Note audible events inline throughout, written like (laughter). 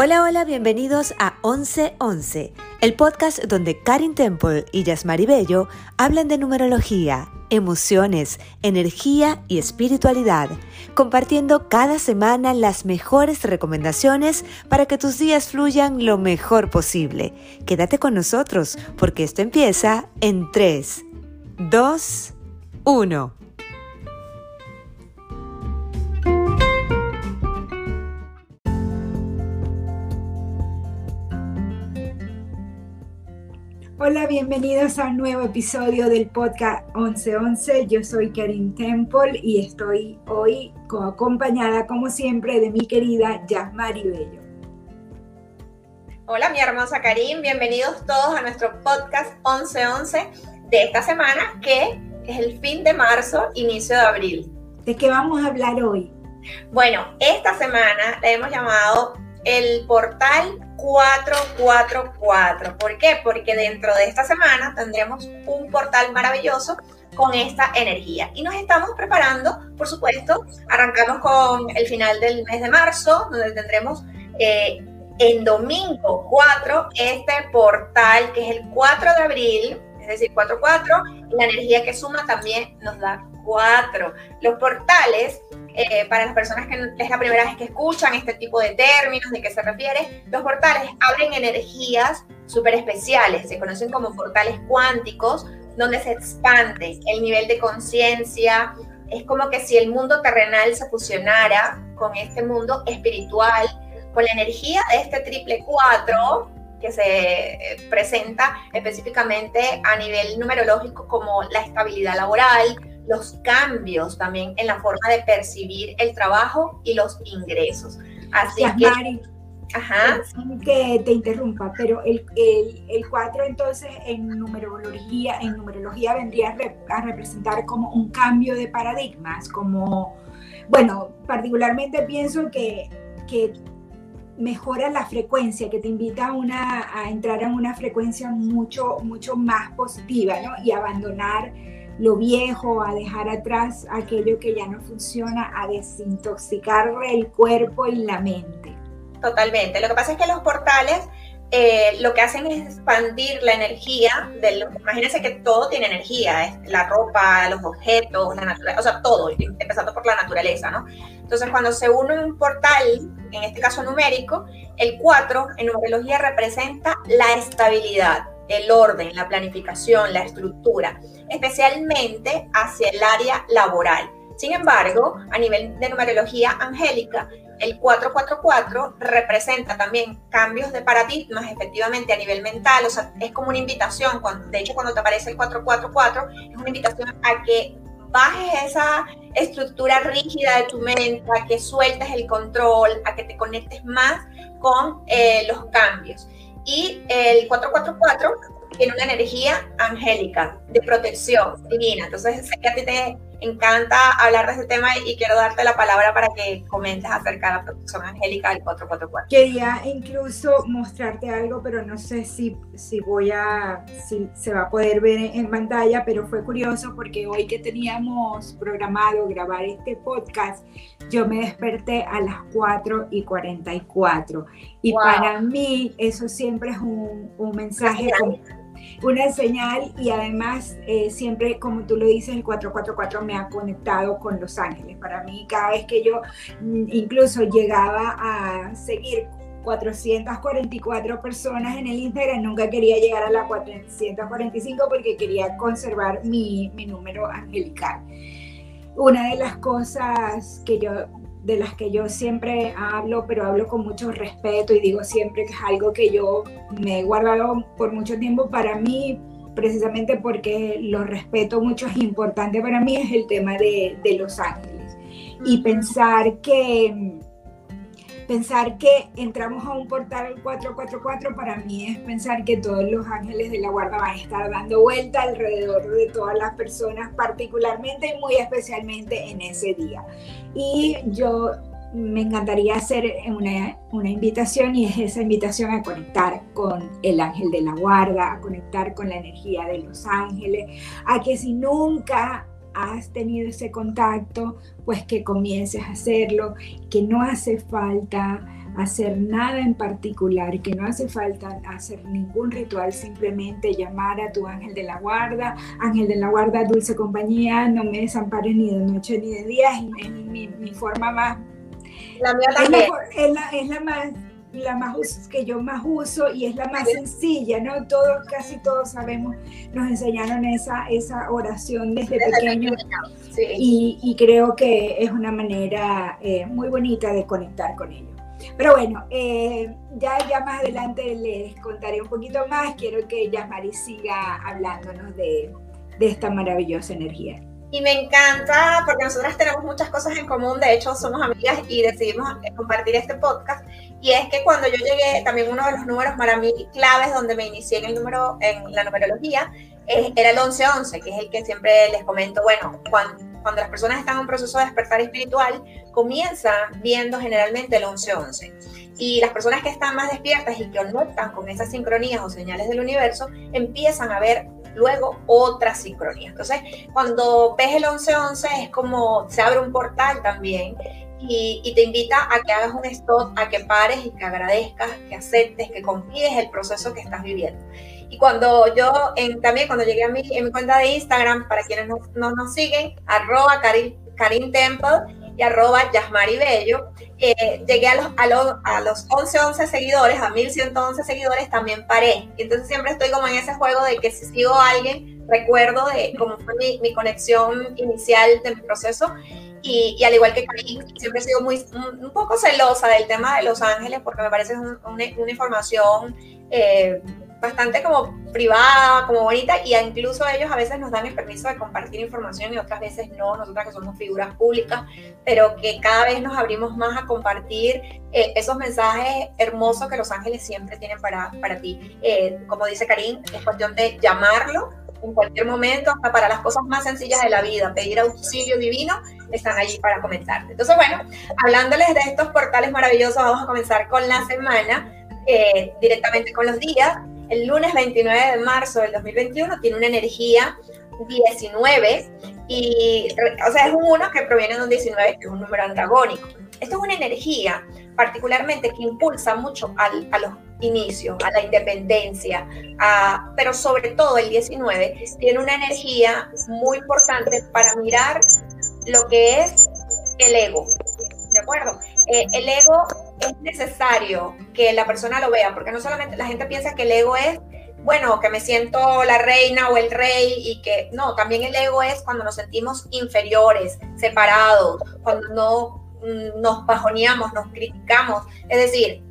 Hola, hola, bienvenidos a 1111, el podcast donde Karin Temple y Yasmari Bello hablan de numerología, emociones, energía y espiritualidad, compartiendo cada semana las mejores recomendaciones para que tus días fluyan lo mejor posible. Quédate con nosotros porque esto empieza en 3, 2, 1. Hola, bienvenidos a un nuevo episodio del podcast 1111. Yo soy Karin Temple y estoy hoy acompañada, como siempre, de mi querida Yasmari Bello. Hola, mi hermosa Karin. Bienvenidos todos a nuestro podcast 1111 de esta semana, que es el fin de marzo, inicio de abril. ¿De qué vamos a hablar hoy? Bueno, esta semana la hemos llamado el portal 444. ¿Por qué? Porque dentro de esta semana tendremos un portal maravilloso con esta energía. Y nos estamos preparando, por supuesto, arrancamos con el final del mes de marzo, donde tendremos eh, en domingo 4 este portal, que es el 4 de abril, es decir, 44, la energía que suma también nos da 4. Los portales eh, para las personas que es la primera vez que escuchan este tipo de términos, de qué se refiere, los portales abren energías súper especiales, se conocen como portales cuánticos, donde se expande el nivel de conciencia. Es como que si el mundo terrenal se fusionara con este mundo espiritual, con la energía de este triple cuatro que se eh, presenta específicamente a nivel numerológico como la estabilidad laboral, los cambios también en la forma de percibir el trabajo y los ingresos. Así que... Ajá. que te interrumpa, pero el, el, 4 entonces en numerología, en numerología vendría a, representar como un cambio de paradigmas, como, bueno, particularmente pienso que, que mejora la frecuencia, que te invita a, una, a entrar en una frecuencia mucho, mucho más positiva, ¿no? Y abandonar lo viejo, a dejar atrás aquello que ya no funciona, a desintoxicar el cuerpo y la mente. Totalmente. Lo que pasa es que los portales eh, lo que hacen es expandir la energía. De imagínense que todo tiene energía, la ropa, los objetos, la naturaleza, o sea, todo, empezando por la naturaleza, ¿no? Entonces, cuando se une un portal, en este caso numérico, el 4 en numerología representa la estabilidad el orden, la planificación, la estructura, especialmente hacia el área laboral. Sin embargo, a nivel de numerología angélica, el 444 representa también cambios de paradigmas efectivamente a nivel mental, o sea, es como una invitación, de hecho cuando te aparece el 444 es una invitación a que bajes esa estructura rígida de tu mente, a que sueltes el control, a que te conectes más con eh, los cambios. Y el 444 tiene una energía angélica, de protección divina. Entonces, sé que a ti te encanta hablar de ese tema y quiero darte la palabra para que comentes acerca de la protección angélica del 444. Quería incluso mostrarte algo, pero no sé si, si voy a, si se va a poder ver en pantalla, pero fue curioso porque hoy que teníamos programado grabar este podcast, yo me desperté a las 4 y 44. Y para mí eso siempre es un, un mensaje una señal y además eh, siempre, como tú lo dices, el 444 me ha conectado con Los Ángeles. Para mí, cada vez que yo mm, incluso llegaba a seguir 444 personas en el Instagram, nunca quería llegar a la 445 porque quería conservar mi, mi número angelical. Una de las cosas que yo de las que yo siempre hablo, pero hablo con mucho respeto y digo siempre que es algo que yo me he guardado por mucho tiempo para mí, precisamente porque lo respeto mucho, es importante para mí, es el tema de, de Los Ángeles. Y pensar que pensar que entramos a un portal 444 para mí es pensar que todos los ángeles de la guarda van a estar dando vuelta alrededor de todas las personas, particularmente y muy especialmente en ese día. Y yo me encantaría hacer una, una, invitación y es esa invitación a conectar con el ángel de la guarda, a conectar con la energía de los ángeles, a que si nunca has tenido ese contacto, pues que comiences a hacerlo, que no hace falta hacer nada en particular, que no hace falta hacer ningún ritual, simplemente llamar a tu ángel de la guarda, ángel de la guarda, dulce compañía, no me desampares ni de noche ni de día, es mi, forma más... La mía también. Es la, es la más la más que yo más uso y es la más sencilla, ¿no? Todos, casi todos sabemos, nos enseñaron esa, esa oración desde, pequeños y, creo que es una manera eh, muy bonita de conectar con ellos. Pero bueno, eh, ya, ya más adelante les contaré un poquito más. Quiero que Yasmari siga hablándonos de, de esta maravillosa energía. Y me encanta porque nosotras tenemos muchas cosas en común, de hecho somos amigas y decidimos compartir este podcast. Y es que cuando yo llegué, también uno de los números para mí claves donde me inicié en el número, en la numerología, era el 1111, que es el que siempre les comento, bueno, cuando, cuando las personas están en un proceso de despertar espiritual, comienzan viendo generalmente el 1111. Y las personas que están más despiertas y que conectan con esas sincronías o señales del universo, empiezan a ver luego otra sincronía. Entonces, cuando ves el 1111 es como se abre un portal también y, te invita a que hagas un stop, a que pares y que agradezcas, que aceptes, que confíes el proceso que estás viviendo. Y cuando yo, en, también cuando llegué a mi, en mi cuenta de Instagram, para quienes no, nos siguen, arroba Karin, Temple y arroba Yasmari Bello, eh, llegué a los, a, los, a los 11, 11 seguidores, a 1111 seguidores, también paré. Entonces siempre estoy como en ese juego de que si sigo a alguien, recuerdo de cómo fue mi, mi conexión inicial del proceso y, al igual que Karim, siempre he sido muy, un, poco celosa del tema de Los Ángeles porque me parece una, información eh, bastante como privada, como bonita, y incluso ellos a veces nos dan el permiso de compartir información y otras veces no, nosotras que somos figuras públicas, pero que cada vez nos abrimos más a compartir eh, esos mensajes hermosos que Los Ángeles siempre tienen para, para ti. Eh, como dice Karim, es cuestión de llamarlo en cualquier momento, hasta para las cosas más sencillas de la vida, pedir auxilio divino, están allí para comentarte. Entonces, bueno, hablándoles de estos portales maravillosos, vamos a comenzar con la semana, eh, directamente con los días. El lunes 29 de marzo del 2021 tiene una energía 19 y, o sea, es un 1 que proviene de un 19, que es un número antagónico. Esto es una energía particularmente que impulsa mucho al, a los inicios, a la independencia, a, pero sobre todo el 19 tiene una energía muy importante para mirar lo que es el ego. ¿De acuerdo? Eh, el ego es necesario que la persona lo vea, porque no solamente la gente piensa que el ego es bueno, que me siento la reina o el rey y que no, también el ego es cuando nos sentimos inferiores, separados, cuando no mm, nos bajoneamos, nos criticamos, es decir,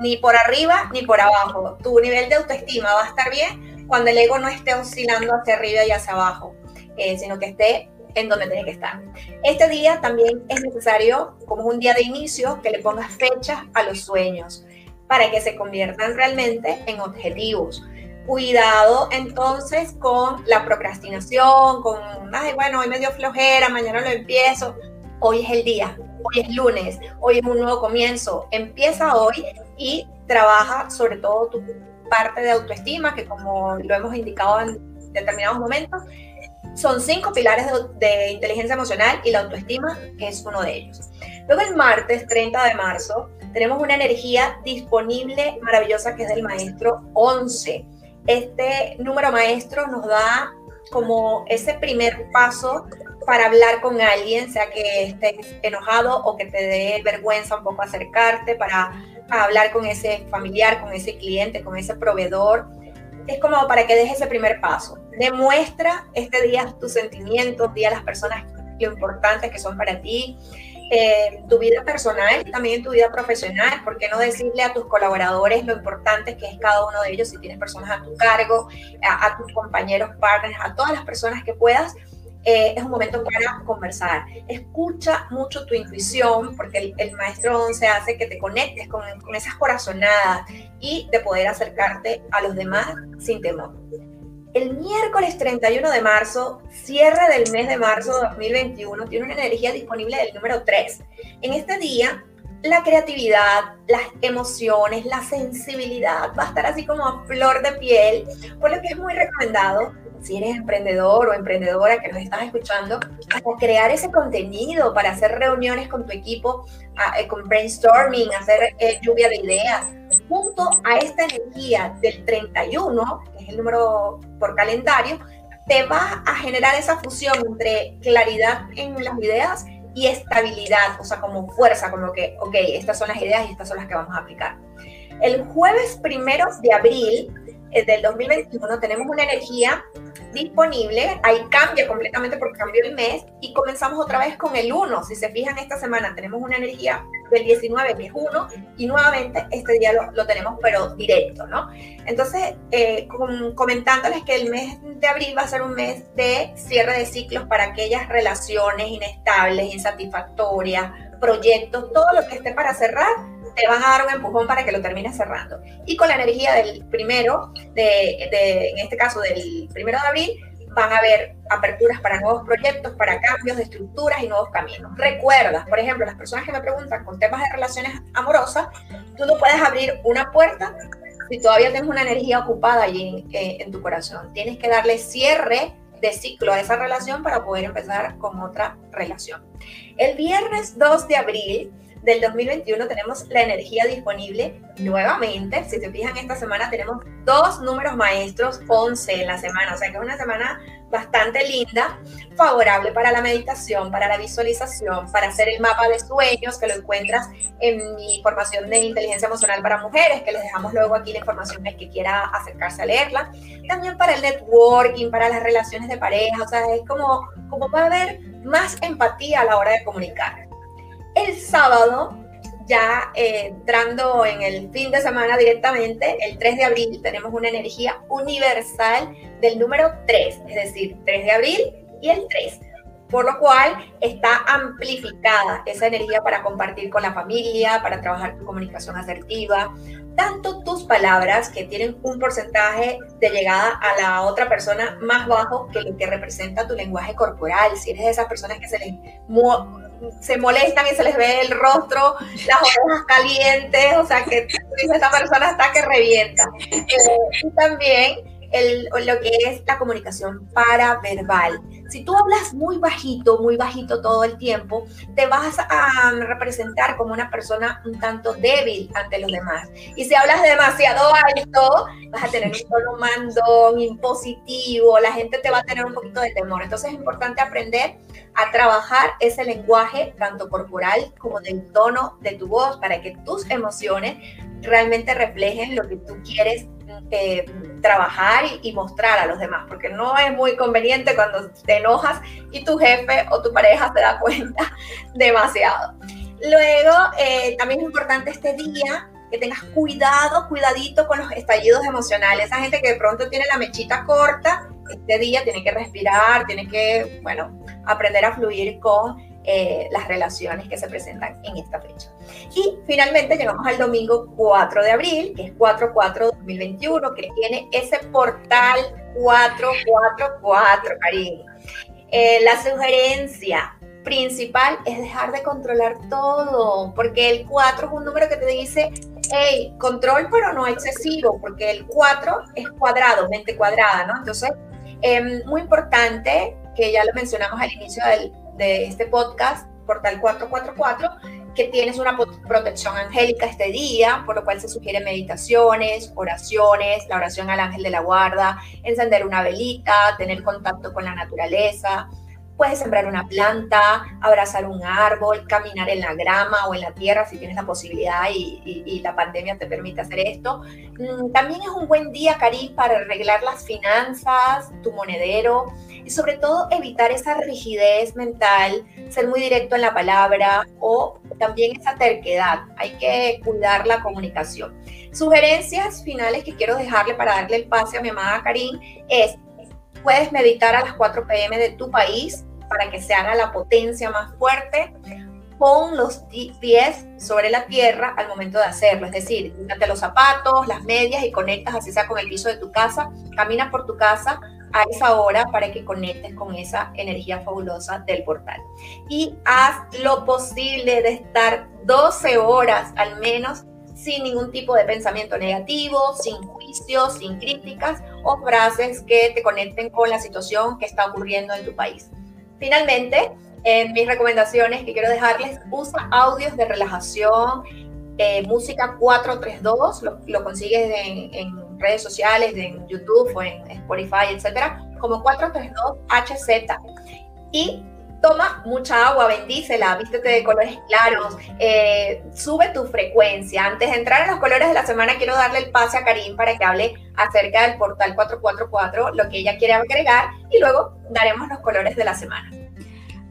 ni por arriba ni por abajo. Tu nivel de autoestima va a estar bien cuando el ego no esté oscilando hacia arriba y hacia abajo, eh, sino que esté en donde tiene que estar. Este día también es necesario, como un día de inicio, que le pongas fechas a los sueños para que se conviertan realmente en objetivos. Cuidado entonces con la procrastinación, con, ay, bueno, hoy me dio flojera, mañana lo empiezo. Hoy es el día, hoy es lunes, hoy es un nuevo comienzo. Empieza hoy y trabaja sobre todo tu parte de autoestima, que como lo hemos indicado en determinados momentos, son cinco pilares de, inteligencia emocional y la autoestima es uno de ellos. Luego el martes 30 de marzo tenemos una energía disponible maravillosa que es del maestro 11. Este número maestro nos da como ese primer paso para hablar con alguien, sea que estés enojado o que te dé vergüenza un poco acercarte, para hablar con ese familiar, con ese cliente, con ese proveedor es como para que dejes ese primer paso. Demuestra este día tus sentimientos, día a las personas lo importantes que son para ti, eh, tu vida personal y también tu vida profesional. ¿Por qué no decirle a tus colaboradores lo importante que es cada uno de ellos si tienes personas a tu cargo, a tus compañeros, partners, a todas las personas que puedas? Eh, es un momento para conversar. Escucha mucho tu intuición, porque el, maestro 11 hace que te conectes con, con, esas corazonadas y de poder acercarte a los demás sin temor. El miércoles 31 de marzo, cierre del mes de marzo de 2021, tiene una energía disponible del número 3. En este día, la creatividad, las emociones, la sensibilidad va a estar así como a flor de piel, por lo que es muy recomendado si eres emprendedor o emprendedora que nos estás escuchando, a crear ese contenido para hacer reuniones con tu equipo, eh, con brainstorming, hacer eh, lluvia de ideas, junto a esta energía del 31, que es el número por calendario, te va a generar esa fusión entre claridad en las ideas y estabilidad, o sea, como fuerza, como que, ok, estas son las ideas y estas son las que vamos a aplicar. El jueves primero de abril del 2021 tenemos una energía disponible, ahí cambia completamente porque cambió el mes y comenzamos otra vez con el 1. Si se fijan, esta semana tenemos una energía del 19 que es 1 y nuevamente este día lo, tenemos pero directo, ¿no? Entonces, eh, comentándoles que el mes de abril va a ser un mes de cierre de ciclos para aquellas relaciones inestables, insatisfactorias, proyectos, todo lo que esté para cerrar te van a dar un empujón para que lo termines cerrando. Y con la energía del primero, de, en este caso del primero de abril, van a haber aperturas para nuevos proyectos, para cambios de estructuras y nuevos caminos. Recuerda, por ejemplo, las personas que me preguntan con temas de relaciones amorosas, tú no puedes abrir una puerta si todavía tienes una energía ocupada allí en, eh, en tu corazón. Tienes que darle cierre de ciclo a esa relación para poder empezar con otra relación. El viernes 2 de abril del 2021 tenemos la energía disponible nuevamente. Si se fijan, esta semana tenemos dos números maestros, 11 en la semana, o sea que es una semana bastante linda, favorable para la meditación, para la visualización, para hacer el mapa de sueños, que lo encuentras en mi formación de inteligencia emocional para mujeres, que les dejamos luego aquí la información del que quiera acercarse a leerla. También para el networking, para las relaciones de pareja, o sea, es como, como va haber más empatía a la hora de comunicar. El sábado, ya eh, entrando en el fin de semana directamente, el 3 de abril, tenemos una energía universal del número 3, es decir, 3 de abril y el 3 por lo cual está amplificada esa energía para compartir con la familia, para trabajar tu comunicación asertiva, tanto tus palabras que tienen un porcentaje de llegada a la otra persona más bajo que lo que representa tu lenguaje corporal, si eres de esas personas que se les se molestan y se les ve el rostro, las orejas calientes, o sea que esa persona está que revienta. Eh, y también el, lo que es la comunicación paraverbal. Si tú hablas muy bajito, muy bajito todo el tiempo, te vas a representar como una persona un tanto débil ante los demás. Y si hablas demasiado alto, vas a tener un tono mandón, impositivo, la gente te va a tener un poquito de temor. Entonces es importante aprender a trabajar ese lenguaje, tanto corporal como del tono de tu voz, para que tus emociones realmente reflejen lo que tú quieres eh, trabajar y, mostrar a los demás, porque no es muy conveniente cuando te enojas y tu jefe o tu pareja se da (laughs) cuenta demasiado. Luego, eh, también es importante este día que tengas cuidado, cuidadito con los estallidos emocionales. Esa gente que de pronto tiene la mechita corta, este día tiene que respirar, tiene que, bueno, aprender a fluir con eh, las relaciones que se presentan en esta fecha. Y finalmente llegamos al domingo 4 de abril, que es 4-4-2021, que tiene ese portal 444, cariño. Eh, la sugerencia principal es dejar de controlar todo, porque el 4 es un número que te dice, hey, control pero no excesivo, porque el 4 es cuadrado, mente cuadrada, ¿no? Entonces, em, muy importante, que ya lo mencionamos al inicio del, de este podcast, Portal 444, que tienes una protección angélica este día, por lo cual se sugieren meditaciones, oraciones, la oración al ángel de la guarda, encender una velita, tener contacto con la naturaleza, Puedes sembrar una planta, abrazar un árbol, caminar en la grama o en la tierra si tienes la posibilidad y, la pandemia te permite hacer esto. Mm, también es un buen día, Karim, para arreglar las finanzas, tu monedero y sobre todo evitar esa rigidez mental, ser muy directo en la palabra o también esa terquedad. Hay que cuidar la comunicación. Sugerencias finales que quiero dejarle para darle el pase a mi amada Karim es puedes meditar a las 4 pm de tu país para que se haga la potencia más fuerte. Pon los pies sobre la tierra al momento de hacerlo, es decir, quítate los zapatos, las medias y conectas así sea con el piso de tu casa, camina por tu casa a esa hora para que conectes con esa energía fabulosa del portal. Y haz lo posible de estar 12 horas al menos sin ningún tipo de pensamiento negativo, sin juicios, sin críticas o frases que te conecten con la situación que está ocurriendo en tu país. Finalmente, en mis recomendaciones que quiero dejarles, usa audios de relajación, eh, música 432, lo, lo consigues en, redes sociales, en YouTube o en Spotify, etcétera, como 432 HZ. Y toma mucha agua, bendícela, vístete de colores claros, eh, sube tu frecuencia. Antes de entrar a los colores de la semana, quiero darle el pase a Karim para que hable acerca del portal 444, lo que ella quiere agregar, y luego daremos los colores de la semana.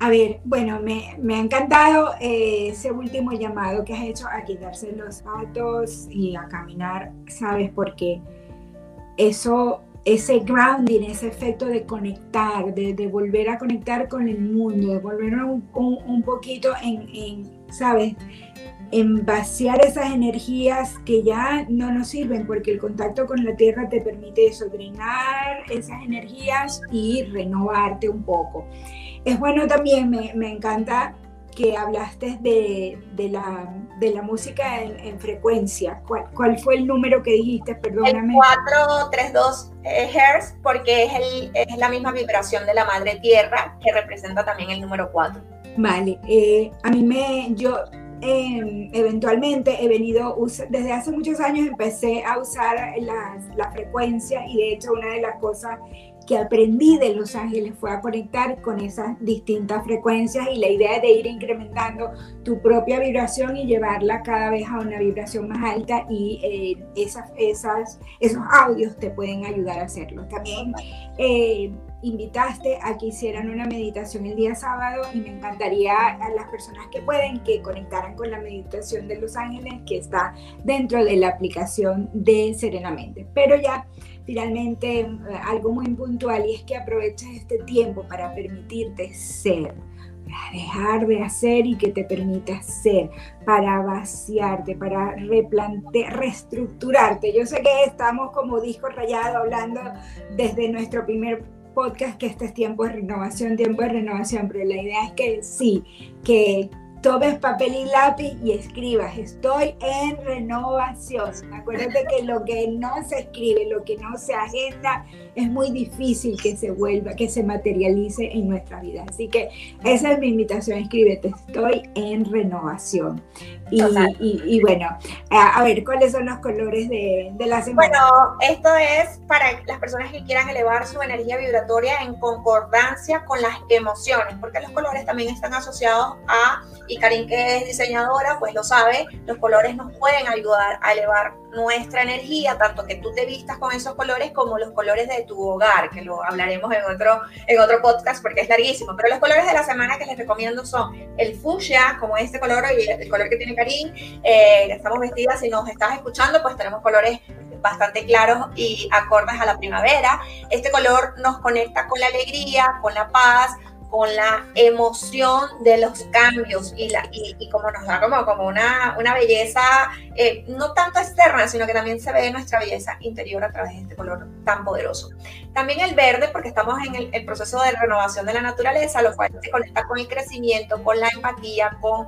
A ver, bueno, me, ha encantado eh, ese último llamado que has hecho a quitarse los zapatos y a caminar, ¿sabes? Porque eso, ese grounding, ese efecto de conectar, de, volver a conectar con el mundo, de volver un, un, poquito en, en, ¿sabes? En vaciar esas energías que ya no nos sirven, porque el contacto con la tierra te permite eso, drenar esas energías y renovarte un poco. Es bueno también, me, me encanta que hablaste de, de, la, de la música en, frecuencia. ¿Cuál, ¿Cuál, fue el número que dijiste? Perdóname. El 432 Hz, porque es, el, es la misma vibración de la madre tierra que representa también el número 4. Vale, eh, a mí me, yo em, eventualmente he venido, desde hace muchos años empecé a usar la, la frecuencia y de hecho una de las cosas que aprendí de Los Ángeles fue a conectar con esas distintas frecuencias y la idea de ir incrementando tu propia vibración y llevarla cada vez a una vibración más alta y eh, esas, esas, esos audios te pueden ayudar a hacerlo. También eh, invitaste a que hicieran una meditación el día sábado y me encantaría a las personas que pueden que conectaran con la meditación de Los Ángeles que está dentro de la aplicación de Serenamente. Pero ya finalmente eh, algo muy puntual y es que aproveches este tiempo para permitirte ser, para dejar de hacer y que te permitas ser, para vaciarte, para replantear, reestructurarte. Yo sé que estamos como disco rayado hablando desde nuestro primer podcast que este es tiempo de renovación, tiempo de renovación, pero la idea es que sí, que tomes papel y lápiz y escribas, estoy en renovación. Acuérdate que lo que no se escribe, lo que no se agenda, es muy difícil que se vuelva, que se materialice en nuestra vida. Así que esa es mi invitación, escríbete, estoy en renovación. Y, bueno, a, ver, ¿cuáles son los colores de, la semana? Bueno, esto es para las personas que quieran elevar su energía vibratoria en concordancia con las emociones, porque los colores también están asociados a, y Karin que es diseñadora, pues lo sabe, los colores nos pueden ayudar a elevar nuestra energía, tanto que tú te vistas con esos colores como los colores de tu hogar, que lo hablaremos en otro, en otro podcast porque es larguísimo. Pero los colores de la semana que les recomiendo son el fucsia, como este color y el color que tiene Eh, estamos vestidas, si nos estás escuchando, pues tenemos colores bastante claros y acordes a la primavera. Este color nos conecta con la alegría, con la paz, con la emoción de los cambios y, la, y, como nos da como, como una, una belleza, eh, no tanto externa, sino que también se ve nuestra belleza interior a través de este color tan poderoso. También el verde, porque estamos en el, proceso de renovación de la naturaleza, lo cual se conecta con el crecimiento, con la empatía, con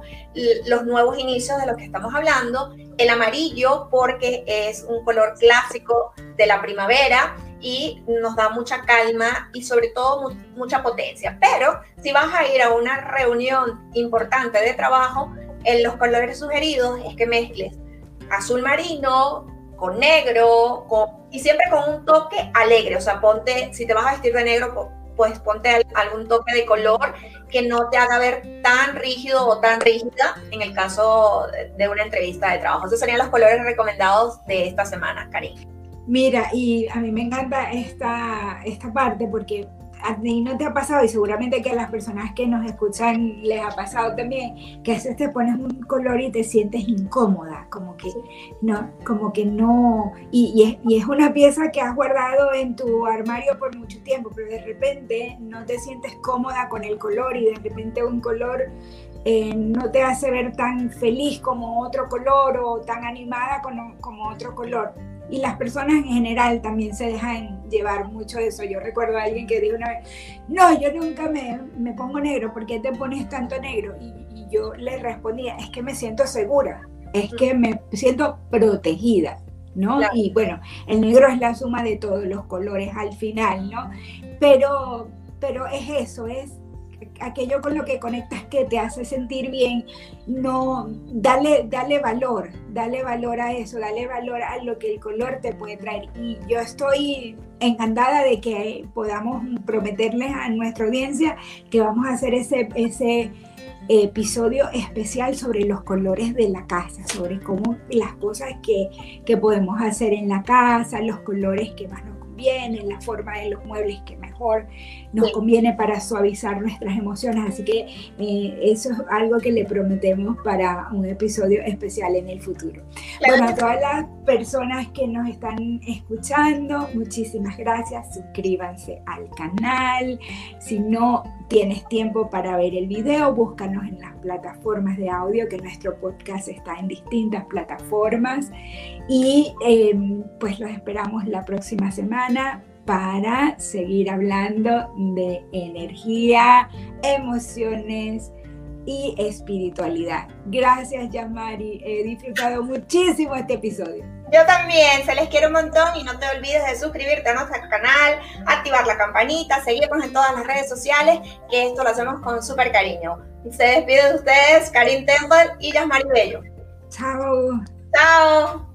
los nuevos inicios de los que estamos hablando. El amarillo, porque es un color clásico de la primavera y nos da mucha calma y sobre todo mucha potencia. Pero si vas a ir a una reunión importante de trabajo, en los colores sugeridos es que mezcles azul marino con negro y siempre con un toque alegre. O sea, ponte, si te vas a vestir de negro, pues ponte algún toque de color que no te haga ver tan rígido o tan rígida en el caso de una entrevista de trabajo. Esos serían los colores recomendados de esta semana, Karim. Mira, y a mí me encanta esta, esta parte porque a ti no te ha pasado y seguramente que a las personas que nos escuchan les ha pasado también que a veces te pones un color y te sientes incómoda, como que no, como que no, y, y, es, una pieza que has guardado en tu armario por mucho tiempo, pero de repente no te sientes cómoda con el color y de repente un color eh, no te hace ver tan feliz como otro color o tan animada como, como otro color y las personas en general también se dejan llevar mucho de eso. Yo recuerdo a alguien que dijo una vez, no, yo nunca me, me pongo negro, ¿por qué te pones tanto negro? Y, y, yo le respondía, es que me siento segura. es que me siento protegida, ¿no? Y bueno, el negro es la suma de todos los colores al final, ¿no? Pero, pero es eso, es aquello con lo que conectas que te hace sentir bien, no, dale, dale valor, dale valor a eso, dale valor a lo que el color te puede traer. Y yo estoy encantada de que podamos prometerles a nuestra audiencia que vamos a hacer ese, ese episodio especial sobre los colores de la casa, sobre cómo las cosas que, que podemos hacer en la casa, los colores que más nos convienen, la forma de los muebles que mejor nos conviene para suavizar nuestras emociones. Así que eh, eso es algo que le prometemos para un episodio especial en el futuro. Bueno, a todas las personas que nos están escuchando, muchísimas gracias. Suscríbanse al canal. Si no tienes tiempo para ver el video, búscanos en las plataformas de audio, que nuestro podcast está en distintas plataformas. Y em, pues los esperamos la próxima semana para seguir hablando de energía, emociones y espiritualidad. Gracias, Yamari. He disfrutado muchísimo este episodio. Yo también, se les quiere un montón y no te olvides de suscribirte a nuestro canal, activar la campanita, seguirnos en todas las redes sociales, que esto lo hacemos con súper cariño. Se despide de ustedes Karin Temple y Yasmari Bello. Chao. Chao.